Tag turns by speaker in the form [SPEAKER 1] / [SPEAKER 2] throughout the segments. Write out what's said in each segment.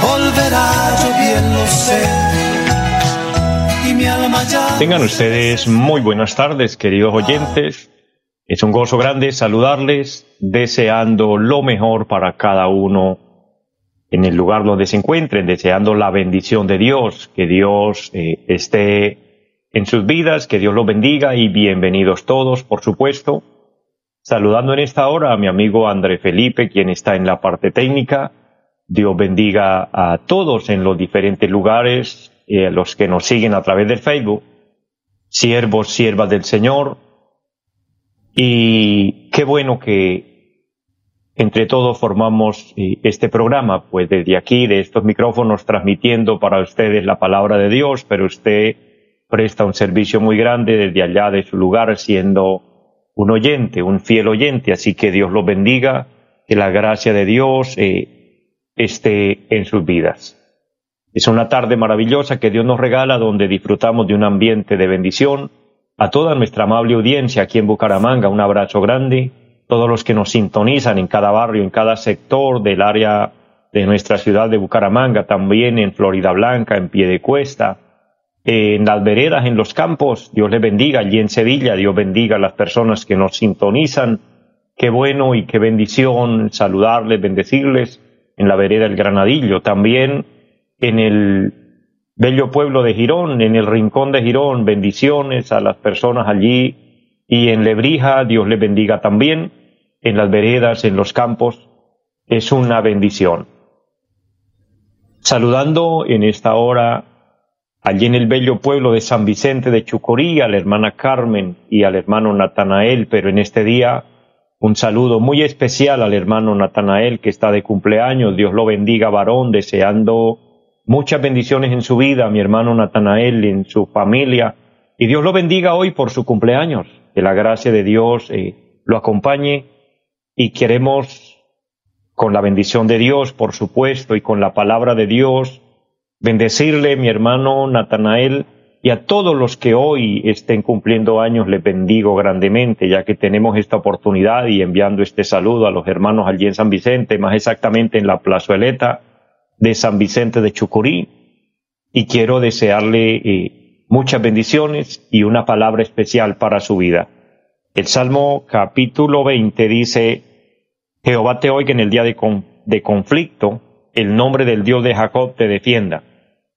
[SPEAKER 1] volverá, yo bien lo sé
[SPEAKER 2] Tengan ustedes muy buenas tardes, queridos oyentes. Es un gozo grande saludarles, deseando lo mejor para cada uno en el lugar donde se encuentren, deseando la bendición de Dios, que Dios eh, esté en sus vidas, que Dios los bendiga y bienvenidos todos, por supuesto. Saludando en esta hora a mi amigo André Felipe, quien está en la parte técnica. Dios bendiga a todos en los diferentes lugares y a los que nos siguen a través del Facebook, siervos, siervas del Señor. Y qué bueno que entre todos formamos eh, este programa, pues desde aquí, de estos micrófonos, transmitiendo para ustedes la palabra de Dios, pero usted presta un servicio muy grande desde allá de su lugar, siendo un oyente, un fiel oyente. Así que Dios los bendiga, que la gracia de Dios eh, esté en sus vidas. Es una tarde maravillosa que Dios nos regala donde disfrutamos de un ambiente de bendición. A toda nuestra amable audiencia aquí en Bucaramanga, un abrazo grande. Todos los que nos sintonizan en cada barrio, en cada sector del área de nuestra ciudad de Bucaramanga, también en Florida Blanca, en Piedecuesta, en las veredas, en los campos. Dios les bendiga. Allí en Sevilla, Dios bendiga a las personas que nos sintonizan. Qué bueno y qué bendición saludarles, bendecirles en la vereda del Granadillo. También en el bello pueblo de Girón, en el rincón de Girón, bendiciones a las personas allí y en Lebrija, Dios le bendiga también, en las veredas, en los campos, es una bendición. Saludando en esta hora allí en el bello pueblo de San Vicente de Chucorí a la hermana Carmen y al hermano Natanael, pero en este día un saludo muy especial al hermano Natanael que está de cumpleaños, Dios lo bendiga varón, deseando Muchas bendiciones en su vida, mi hermano Natanael, en su familia. Y Dios lo bendiga hoy por su cumpleaños. Que la gracia de Dios eh, lo acompañe. Y queremos, con la bendición de Dios, por supuesto, y con la palabra de Dios, bendecirle, mi hermano Natanael, y a todos los que hoy estén cumpliendo años les bendigo grandemente, ya que tenemos esta oportunidad y enviando este saludo a los hermanos allí en San Vicente, más exactamente en la plazueleta de San Vicente de Chucurí y quiero desearle eh, muchas bendiciones y una palabra especial para su vida. El Salmo capítulo 20 dice, Jehová te oiga en el día de, de conflicto, el nombre del Dios de Jacob te defienda.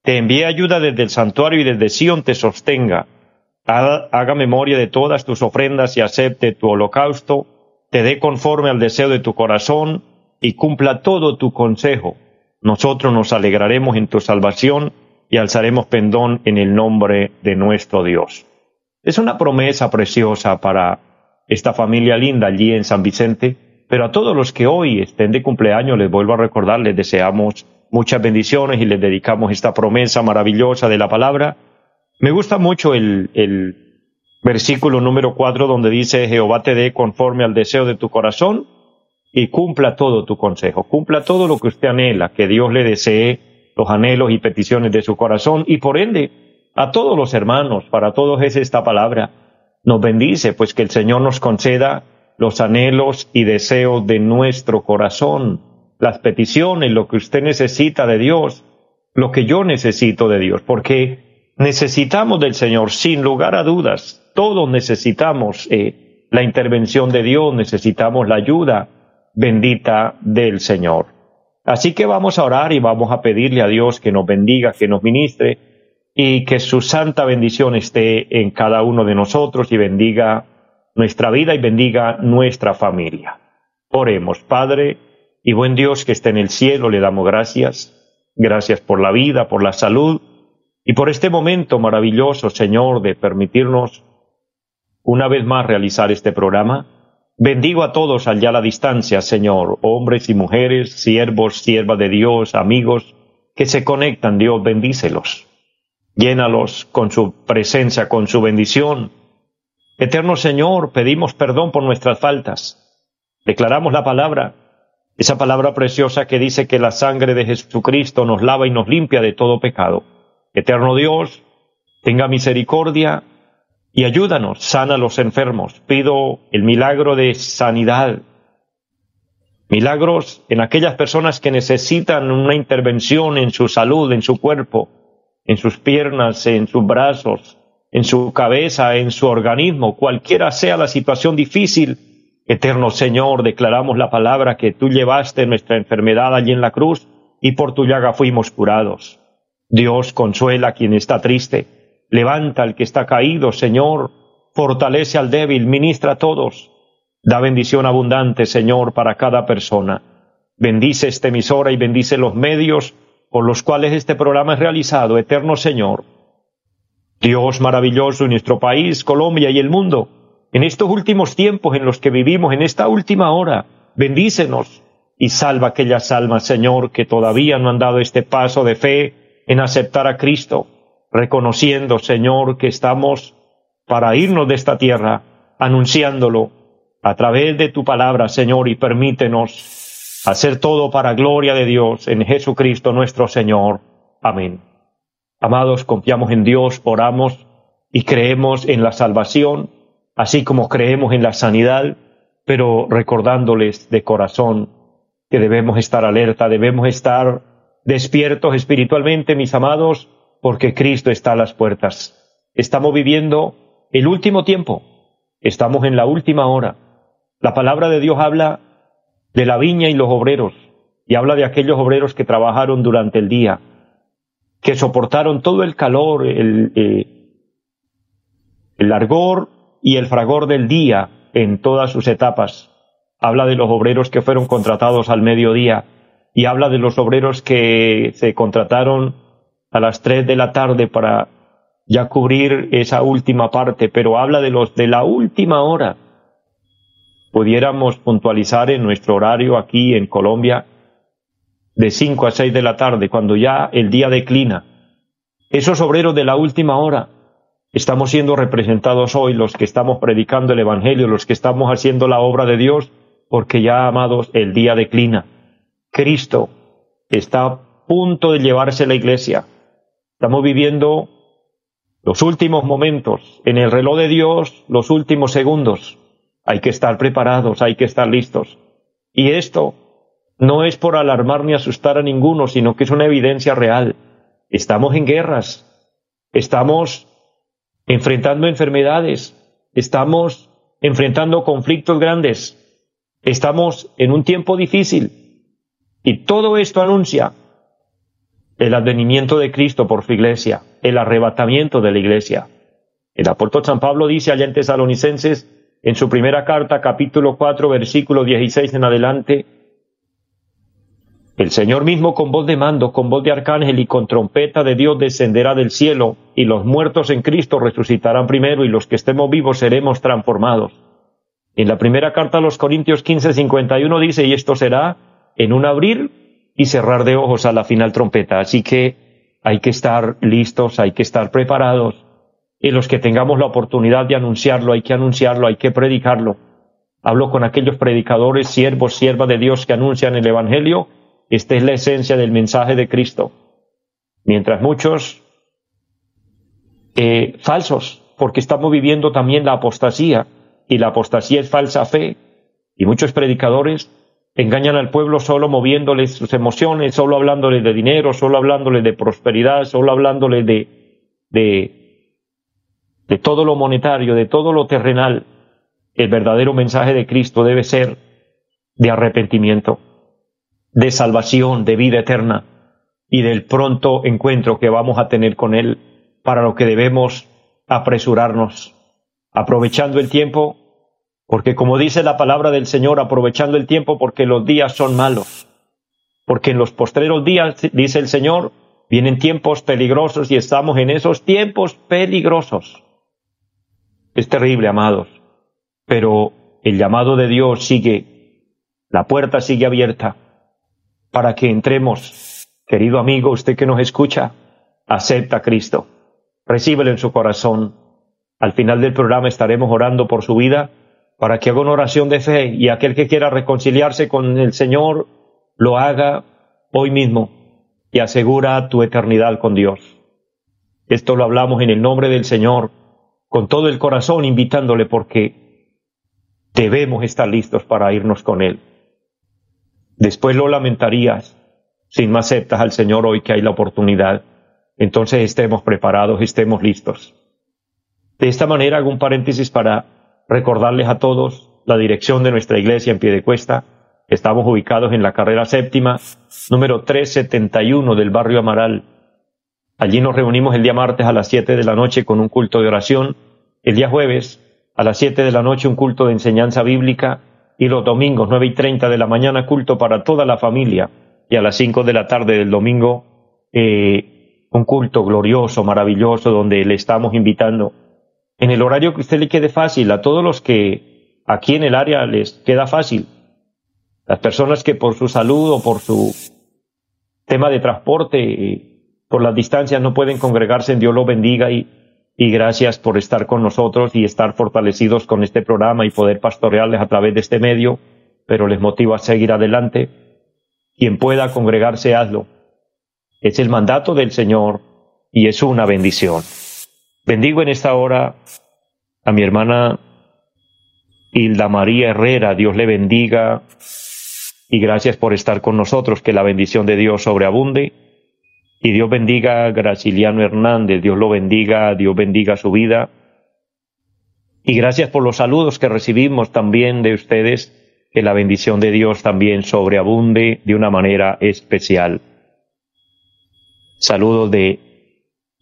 [SPEAKER 2] Te envíe ayuda desde el santuario y desde Sión te sostenga. Haga memoria de todas tus ofrendas y acepte tu holocausto, te dé conforme al deseo de tu corazón y cumpla todo tu consejo nosotros nos alegraremos en tu salvación y alzaremos pendón en el nombre de nuestro Dios. Es una promesa preciosa para esta familia linda allí en San Vicente, pero a todos los que hoy estén de cumpleaños les vuelvo a recordar, les deseamos muchas bendiciones y les dedicamos esta promesa maravillosa de la palabra. Me gusta mucho el, el versículo número cuatro donde dice Jehová te dé conforme al deseo de tu corazón y cumpla todo tu consejo, cumpla todo lo que usted anhela, que Dios le desee los anhelos y peticiones de su corazón. Y por ende a todos los hermanos, para todos es esta palabra, nos bendice, pues que el Señor nos conceda los anhelos y deseos de nuestro corazón, las peticiones, lo que usted necesita de Dios, lo que yo necesito de Dios, porque necesitamos del Señor, sin lugar a dudas, todos necesitamos eh, la intervención de Dios, necesitamos la ayuda, bendita del Señor. Así que vamos a orar y vamos a pedirle a Dios que nos bendiga, que nos ministre y que su santa bendición esté en cada uno de nosotros y bendiga nuestra vida y bendiga nuestra familia. Oremos, Padre y buen Dios que esté en el cielo, le damos gracias. Gracias por la vida, por la salud y por este momento maravilloso, Señor, de permitirnos una vez más realizar este programa Bendigo a todos allá a la distancia, Señor, hombres y mujeres, siervos, siervas de Dios, amigos, que se conectan, Dios bendícelos. Llénalos con su presencia, con su bendición. Eterno Señor, pedimos perdón por nuestras faltas. Declaramos la palabra, esa palabra preciosa que dice que la sangre de Jesucristo nos lava y nos limpia de todo pecado. Eterno Dios, tenga misericordia y ayúdanos, sana a los enfermos. Pido el milagro de sanidad Milagros en aquellas personas que necesitan una intervención en su salud, en su cuerpo, en sus piernas, en sus brazos, en su cabeza, en su organismo, cualquiera sea la situación difícil. Eterno Señor, declaramos la palabra que tú llevaste nuestra enfermedad allí en la cruz y por tu llaga fuimos curados. Dios consuela a quien está triste, levanta al que está caído, Señor, fortalece al débil, ministra a todos. Da bendición abundante, Señor, para cada persona. Bendice esta emisora y bendice los medios por los cuales este programa es realizado, eterno Señor. Dios maravilloso en nuestro país, Colombia y el mundo, en estos últimos tiempos en los que vivimos, en esta última hora, bendícenos y salva aquellas almas, Señor, que todavía no han dado este paso de fe en aceptar a Cristo, reconociendo, Señor, que estamos para irnos de esta tierra, anunciándolo a través de tu palabra, Señor, y permítenos hacer todo para gloria de Dios en Jesucristo nuestro Señor. Amén. Amados, confiamos en Dios, oramos y creemos en la salvación, así como creemos en la sanidad, pero recordándoles de corazón que debemos estar alerta, debemos estar despiertos espiritualmente, mis amados, porque Cristo está a las puertas. Estamos viviendo el último tiempo, estamos en la última hora la palabra de Dios habla de la viña y los obreros, y habla de aquellos obreros que trabajaron durante el día, que soportaron todo el calor, el, eh, el y el fragor del día en todas sus etapas. Habla de los obreros que fueron contratados al mediodía y habla de los obreros que se contrataron a las tres de la tarde para ya cubrir esa última parte, pero habla de los de la última hora pudiéramos puntualizar en nuestro horario aquí en Colombia de 5 a 6 de la tarde, cuando ya el día declina. Esos obreros de la última hora estamos siendo representados hoy, los que estamos predicando el Evangelio, los que estamos haciendo la obra de Dios, porque ya, amados, el día declina. Cristo está a punto de llevarse la iglesia. Estamos viviendo los últimos momentos, en el reloj de Dios, los últimos segundos. Hay que estar preparados, hay que estar listos. Y esto no es por alarmar ni asustar a ninguno, sino que es una evidencia real. Estamos en guerras, estamos enfrentando enfermedades, estamos enfrentando conflictos grandes, estamos en un tiempo difícil. Y todo esto anuncia el advenimiento de Cristo por su iglesia, el arrebatamiento de la iglesia. El apóstol San Pablo dice allá en Tesalonicenses, en su primera carta, capítulo 4, versículo 16 en adelante, el Señor mismo con voz de mando, con voz de arcángel y con trompeta de Dios descenderá del cielo, y los muertos en Cristo resucitarán primero, y los que estemos vivos seremos transformados. En la primera carta a los Corintios 15, 51 dice, y esto será en un abrir y cerrar de ojos a la final trompeta. Así que hay que estar listos, hay que estar preparados, y los que tengamos la oportunidad de anunciarlo, hay que anunciarlo, hay que predicarlo. Hablo con aquellos predicadores, siervos, siervas de Dios que anuncian el Evangelio. Esta es la esencia del mensaje de Cristo. Mientras muchos eh, falsos, porque estamos viviendo también la apostasía, y la apostasía es falsa fe, y muchos predicadores engañan al pueblo solo moviéndoles sus emociones, solo hablándoles de dinero, solo hablándoles de prosperidad, solo hablándoles de, de de todo lo monetario, de todo lo terrenal, el verdadero mensaje de Cristo debe ser de arrepentimiento, de salvación, de vida eterna y del pronto encuentro que vamos a tener con Él, para lo que debemos apresurarnos, aprovechando el tiempo, porque como dice la palabra del Señor, aprovechando el tiempo porque los días son malos, porque en los postreros días, dice el Señor, vienen tiempos peligrosos y estamos en esos tiempos peligrosos. Es terrible, amados, pero el llamado de Dios sigue, la puerta sigue abierta para que entremos, Querido amigo, usted que nos escucha, acepta a Cristo, recíbelo en su corazón. Al final del programa estaremos orando por su vida para que haga una oración de fe y aquel que quiera reconciliarse con el Señor lo haga hoy mismo y asegura tu eternidad con Dios. Esto lo hablamos en el nombre del Señor, con todo el corazón, invitándole porque debemos estar listos para irnos con Él. Después lo lamentarías si no aceptas al Señor hoy que hay la oportunidad. Entonces estemos preparados, estemos listos. De esta manera hago un paréntesis para recordarles a todos la dirección de nuestra iglesia en pie de cuesta. Estamos ubicados en la carrera séptima, número 371 del barrio Amaral. Allí nos reunimos el día martes a las 7 de la noche con un culto de oración, el día jueves a las 7 de la noche un culto de enseñanza bíblica y los domingos nueve y treinta de la mañana culto para toda la familia y a las 5 de la tarde del domingo eh, un culto glorioso, maravilloso, donde le estamos invitando. En el horario que usted le quede fácil, a todos los que aquí en el área les queda fácil, las personas que por su salud o por su tema de transporte, por las distancias no pueden congregarse, Dios lo bendiga y, y gracias por estar con nosotros y estar fortalecidos con este programa y poder pastorearles a través de este medio, pero les motivo a seguir adelante quien pueda congregarse, hazlo. Es el mandato del Señor y es una bendición. Bendigo en esta hora a mi hermana Hilda María Herrera, Dios le bendiga y gracias por estar con nosotros, que la bendición de Dios sobreabunde y Dios bendiga a Graciliano Hernández, Dios lo bendiga, Dios bendiga su vida y gracias por los saludos que recibimos también de ustedes que la bendición de Dios también sobreabunde de una manera especial. Saludos de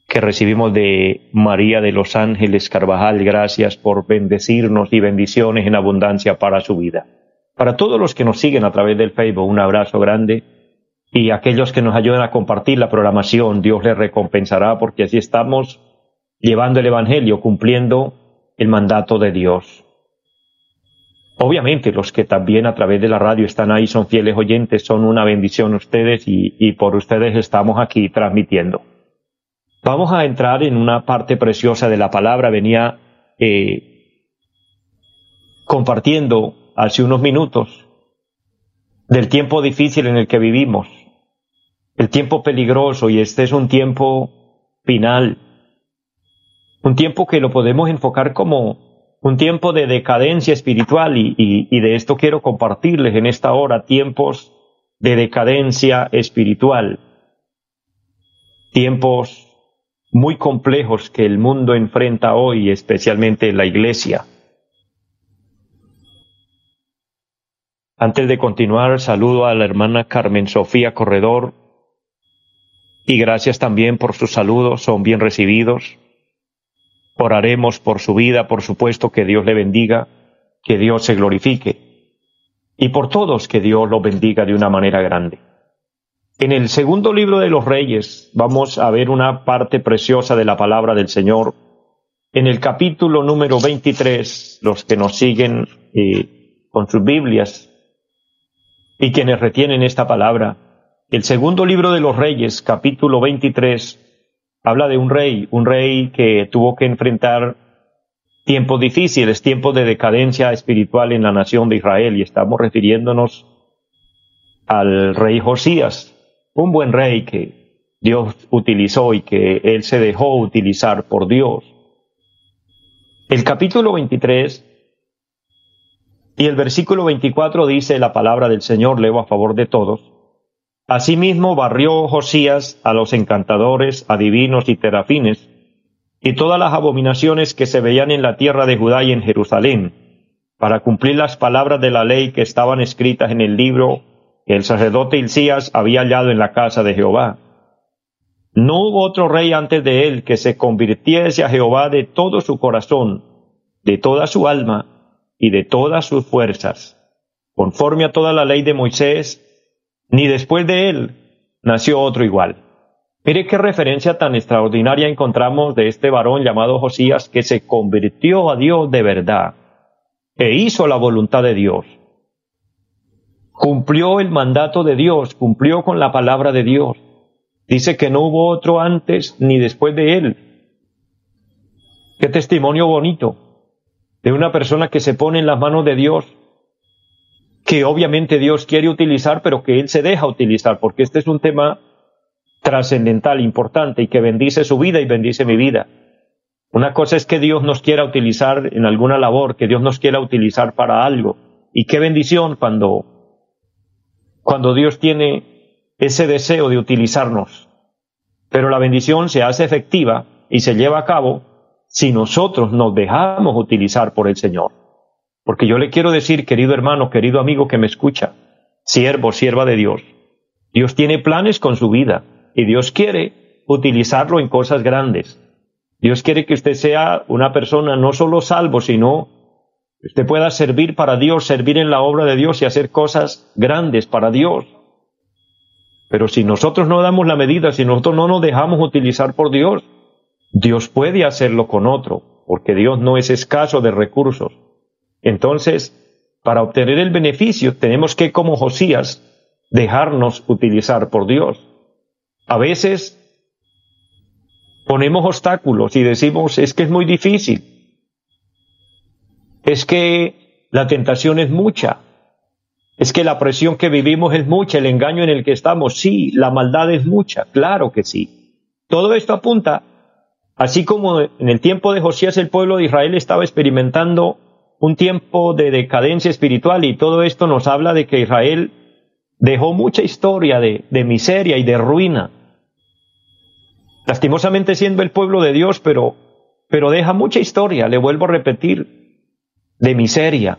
[SPEAKER 2] que recibimos de María de los Ángeles Carvajal, gracias por bendecirnos y bendiciones en abundancia para su vida. Para todos los que nos siguen a través del Facebook, un abrazo grande y aquellos que nos ayudan a compartir la programación, Dios les recompensará porque así estamos llevando el Evangelio, cumpliendo el mandato de Dios. Obviamente los que también a través de la radio están ahí son fieles oyentes, son una bendición ustedes y, por ustedes estamos aquí transmitiendo. Vamos a entrar en una parte preciosa de la palabra. Venía eh, compartiendo hace unos minutos del tiempo difícil en el que vivimos, el tiempo peligroso y este es un tiempo final, un tiempo que lo podemos enfocar como un tiempo de decadencia espiritual y, y, de esto quiero compartirles en esta hora, tiempos de decadencia espiritual, tiempos muy complejos que el mundo enfrenta hoy, especialmente la iglesia. Antes de continuar, saludo a la hermana Carmen Sofía Corredor y gracias también por sus saludos, son bien recibidos. Oraremos por su vida, por supuesto, que Dios le bendiga, que Dios se glorifique. Y por todos, que Dios lo bendiga de una manera grande. En el segundo libro de los Reyes vamos a ver una parte preciosa de la palabra del Señor. En el capítulo número 23, los que nos siguen eh, con sus Biblias y quienes retienen esta palabra, el segundo libro de los Reyes, capítulo 23, habla de un rey, un rey que tuvo que enfrentar tiempos difíciles, tiempos de decadencia espiritual en la nación de Israel, y estamos refiriéndonos al rey Josías, un buen rey que Dios utilizó y que él se dejó utilizar por Dios. El capítulo 23 y el versículo 24 dice la palabra del Señor, leo a favor de todos. Asimismo barrió Josías a los encantadores, adivinos y terafines, y todas las abominaciones que se veían en la tierra de Judá y en Jerusalén, para cumplir las palabras de la ley que estaban escritas en el libro que el sacerdote Hilcías había hallado en la casa de Jehová. No hubo otro rey antes de él que se convirtiese a Jehová de todo su corazón, de toda su alma y de todas sus fuerzas, conforme a toda la ley de Moisés, ni después de él nació otro igual. Mire qué referencia tan extraordinaria encontramos de este varón llamado Josías que se convirtió a Dios de verdad e hizo la voluntad de Dios. Cumplió el mandato de Dios, cumplió con la palabra de Dios. Dice que no hubo otro antes ni después de él. Qué testimonio bonito de una persona que se pone en las manos de Dios, que obviamente Dios quiere utilizar, pero que Él se deja utilizar, porque este es un tema trascendental, importante, y que bendice su vida y bendice mi vida. Una cosa es que Dios nos quiera utilizar en alguna labor, que Dios nos quiera utilizar para algo. Y qué bendición cuando, cuando Dios tiene ese deseo de utilizarnos. Pero la bendición se hace efectiva y se lleva a cabo si nosotros nos dejamos utilizar por el Señor. Porque yo le quiero decir, querido hermano, querido amigo que me escucha, siervo, sierva de Dios, Dios tiene planes con su vida y Dios quiere utilizarlo en cosas grandes. Dios quiere que usted sea una persona no solo salvo, sino que usted pueda servir para Dios, servir en la obra de Dios y hacer cosas grandes para Dios. Pero si nosotros no damos la medida, si nosotros no nos dejamos utilizar por Dios, Dios puede hacerlo con otro, porque Dios no es escaso de recursos. Entonces, para obtener el beneficio, tenemos que, como Josías, dejarnos utilizar por Dios. A veces ponemos obstáculos y decimos, es que es muy difícil, es que la tentación es mucha, es que la presión que vivimos es mucha, el engaño en el que estamos, sí, la maldad es mucha, claro que sí. Todo esto apunta, así como en el tiempo de Josías el pueblo de Israel estaba experimentando un tiempo de decadencia espiritual y todo esto nos habla de que Israel dejó mucha historia de, miseria y de ruina lastimosamente siendo el pueblo de Dios, pero, pero deja mucha historia, le vuelvo a repetir, de miseria,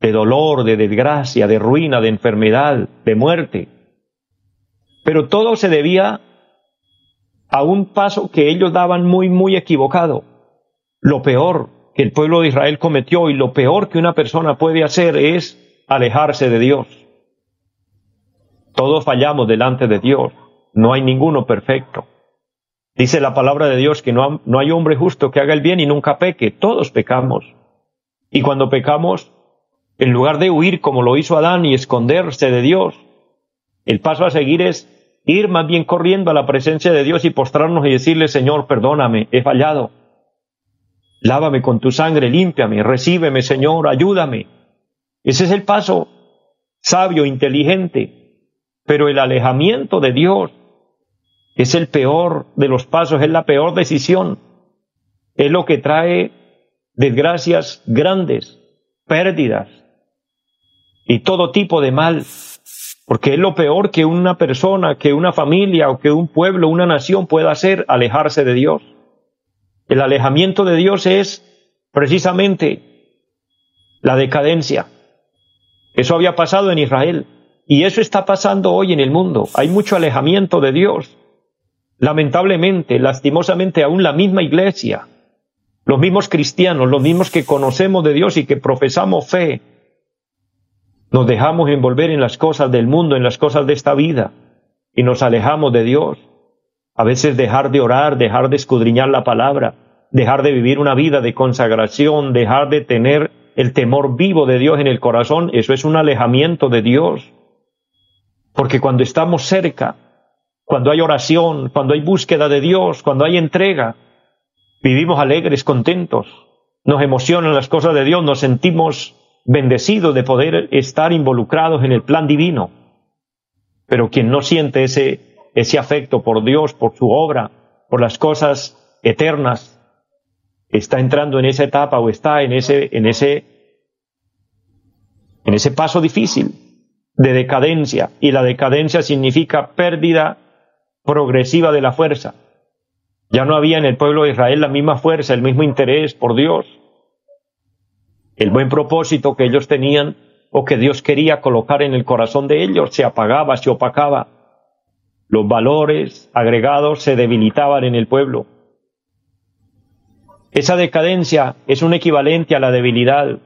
[SPEAKER 2] de dolor, de desgracia, de ruina, de enfermedad, de muerte. Pero todo se debía a un paso que ellos daban muy, muy equivocado. Lo peor que el pueblo de Israel cometió y lo peor que una persona puede hacer es alejarse de Dios. Todos fallamos delante de Dios, no hay ninguno perfecto. Dice la palabra de Dios que no, no hay hombre justo que haga el bien y nunca peque, todos pecamos. Y cuando pecamos, en lugar de huir como lo hizo Adán y esconderse de Dios, el paso a seguir es ir más bien corriendo a la presencia de Dios y postrarnos y decirle, Señor, perdóname, he fallado. Lávame con tu sangre, límpiame, recíbeme, Señor, ayúdame. Ese es el paso sabio, inteligente. Pero el alejamiento de Dios es el peor de los pasos, es la peor decisión. Es lo que trae desgracias grandes, pérdidas y todo tipo de mal. Porque es lo peor que una persona, que una familia o que un pueblo, una nación pueda hacer, alejarse de Dios. El alejamiento de Dios es precisamente la decadencia. Eso había pasado en Israel y eso está pasando hoy en el mundo. Hay mucho alejamiento de Dios. Lamentablemente, lastimosamente, aún la misma iglesia, los mismos cristianos, los mismos que conocemos de Dios y que profesamos fe, nos dejamos envolver en las cosas del mundo, en las cosas de esta vida, y nos alejamos de Dios. A veces dejar de orar, dejar de escudriñar la palabra, dejar de vivir una vida de consagración, dejar de tener el temor vivo de Dios en el corazón, eso es un alejamiento de Dios. Porque cuando estamos cerca, cuando hay oración, cuando hay búsqueda de Dios, cuando hay entrega, vivimos alegres, contentos, nos emocionan las cosas de Dios, nos sentimos bendecidos de poder estar involucrados en el plan divino. Pero quien no siente ese, ese afecto por Dios, por su obra, por las cosas eternas, está entrando en esa etapa o está en ese, en ese, en ese paso difícil de decadencia. Y la decadencia significa pérdida progresiva de la fuerza. Ya no había en el pueblo de Israel la misma fuerza, el mismo interés por Dios, el buen propósito que ellos tenían o que Dios quería colocar en el corazón de ellos se apagaba, se opacaba. Los valores agregados se debilitaban en el pueblo. Esa decadencia es un equivalente a la debilidad.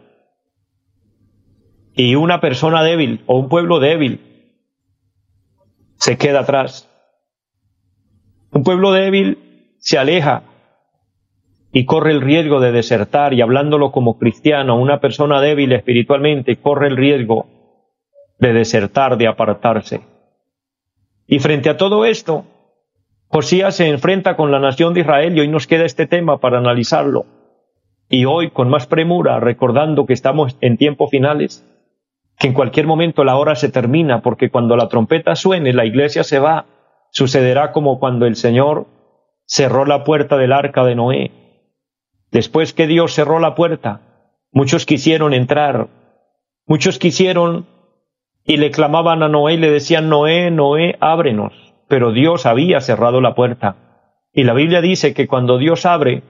[SPEAKER 2] Y una persona débil o un pueblo débil se queda atrás. Un pueblo débil se aleja y corre el riesgo de desertar y hablándolo como cristiano, una persona débil espiritualmente corre el riesgo de desertar, de apartarse. Y frente a todo esto, Josías se enfrenta con la nación de Israel y hoy nos queda este tema para analizarlo. Y hoy, con más premura, recordando que estamos en tiempos finales, que en cualquier momento la hora se termina, porque cuando la trompeta suene, la iglesia se va. Sucederá como cuando el Señor cerró la puerta del arca de Noé. Después que Dios cerró la puerta, muchos quisieron entrar, muchos quisieron y le clamaban a Noé y le decían, Noé, Noé, ábrenos pero Dios había cerrado la puerta. Y la Biblia dice que cuando Dios abre,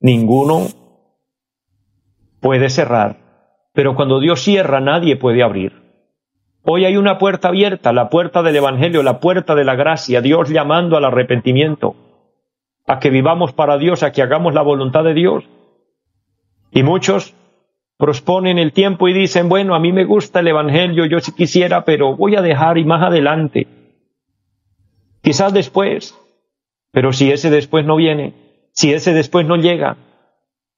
[SPEAKER 2] ninguno puede cerrar, pero cuando Dios cierra, nadie puede abrir. Hoy hay una puerta abierta, la puerta del Evangelio, la puerta de la gracia, Dios llamando al arrepentimiento, a que vivamos para Dios, a que hagamos la voluntad de Dios. Y muchos prosponen el tiempo y dicen, bueno, a mí me gusta el Evangelio, yo sí quisiera, pero voy a dejar y más adelante. Quizás después, pero si ese después no viene, si ese después no llega,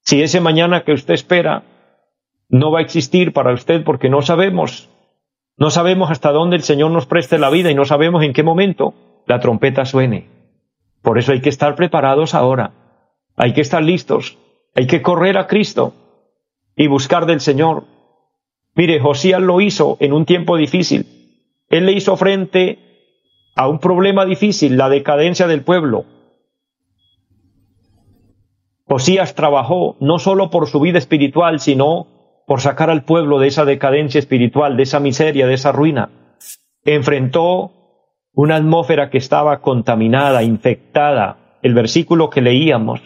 [SPEAKER 2] si ese mañana que usted espera no va a existir para usted porque no sabemos, no sabemos hasta dónde el Señor nos preste la vida y no sabemos en qué momento la trompeta suene. Por eso hay que estar preparados ahora, hay que estar listos, hay que correr a Cristo y buscar del Señor. Mire, Josías lo hizo en un tiempo difícil. Él le hizo frente a un problema difícil, la decadencia del pueblo. Josías trabajó no solo por su vida espiritual, sino por sacar al pueblo de esa decadencia espiritual, de esa miseria, de esa ruina. Enfrentó una atmósfera que estaba contaminada, infectada. El versículo que leíamos,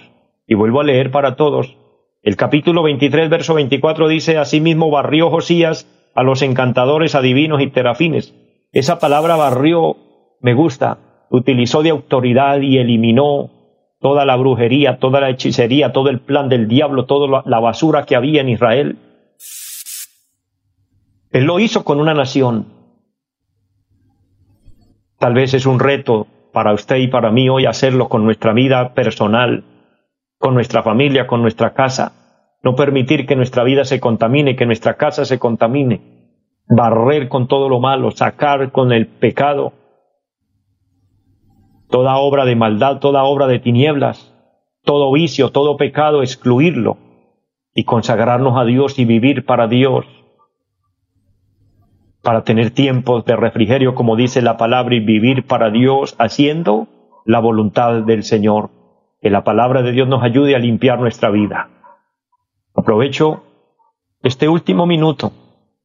[SPEAKER 2] y vuelvo a leer para todos, el capítulo 23, verso 24 dice, Asimismo barrió Josías a los encantadores, adivinos y terafines. Esa palabra barrió me gusta, utilizó de autoridad y eliminó toda la brujería, toda la hechicería, todo el plan del diablo, toda la basura que había en Israel. Él lo hizo con una nación. Tal vez es un reto para usted y para mí hoy hacerlo con nuestra vida personal, con nuestra familia, con nuestra casa. No permitir que nuestra vida se contamine, que nuestra casa se contamine. Barrer con todo lo malo, sacar con el pecado toda obra de maldad, toda obra de tinieblas, todo vicio, todo pecado, excluirlo y consagrarnos a Dios y vivir para Dios, para tener tiempos de refrigerio, como dice la palabra, y vivir para Dios haciendo la voluntad del Señor. Que la palabra de Dios nos ayude a limpiar nuestra vida. Aprovecho este último minuto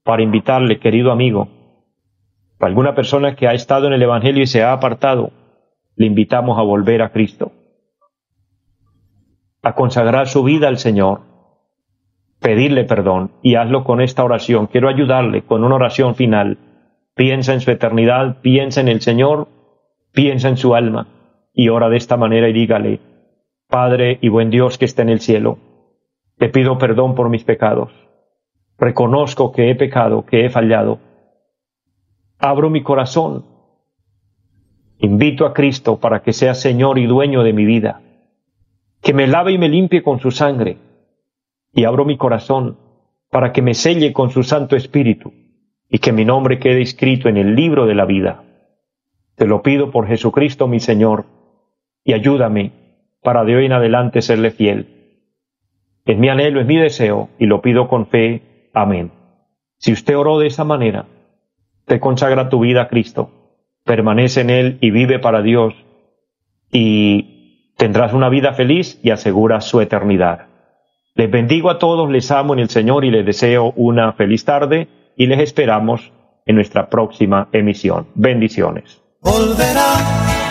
[SPEAKER 2] para invitarle, querido amigo, a alguna persona que ha estado en el Evangelio y se ha apartado, le invitamos a volver a Cristo, a consagrar su vida al Señor, pedirle perdón y hazlo con esta oración. Quiero ayudarle con una oración final. Piensa en su eternidad, piensa en el Señor, piensa en su alma y ora de esta manera y dígale, Padre y buen Dios que está en el cielo, te pido perdón por mis pecados. Reconozco que he pecado, que he fallado. Abro mi corazón Invito a Cristo para que sea Señor y dueño de mi vida, que me lave y me limpie con su sangre, y abro mi corazón para que me selle con su Santo Espíritu, y que mi nombre quede escrito en el libro de la vida. Te lo pido por Jesucristo mi Señor, y ayúdame para de hoy en adelante serle fiel. Es mi anhelo, es mi deseo, y lo pido con fe. Amén. Si usted oró de esa manera, te consagra tu vida a Cristo permanece en Él y vive para Dios y tendrás una vida feliz y aseguras su eternidad. Les bendigo a todos, les amo en el Señor y les deseo una feliz tarde y les esperamos en nuestra próxima emisión. Bendiciones.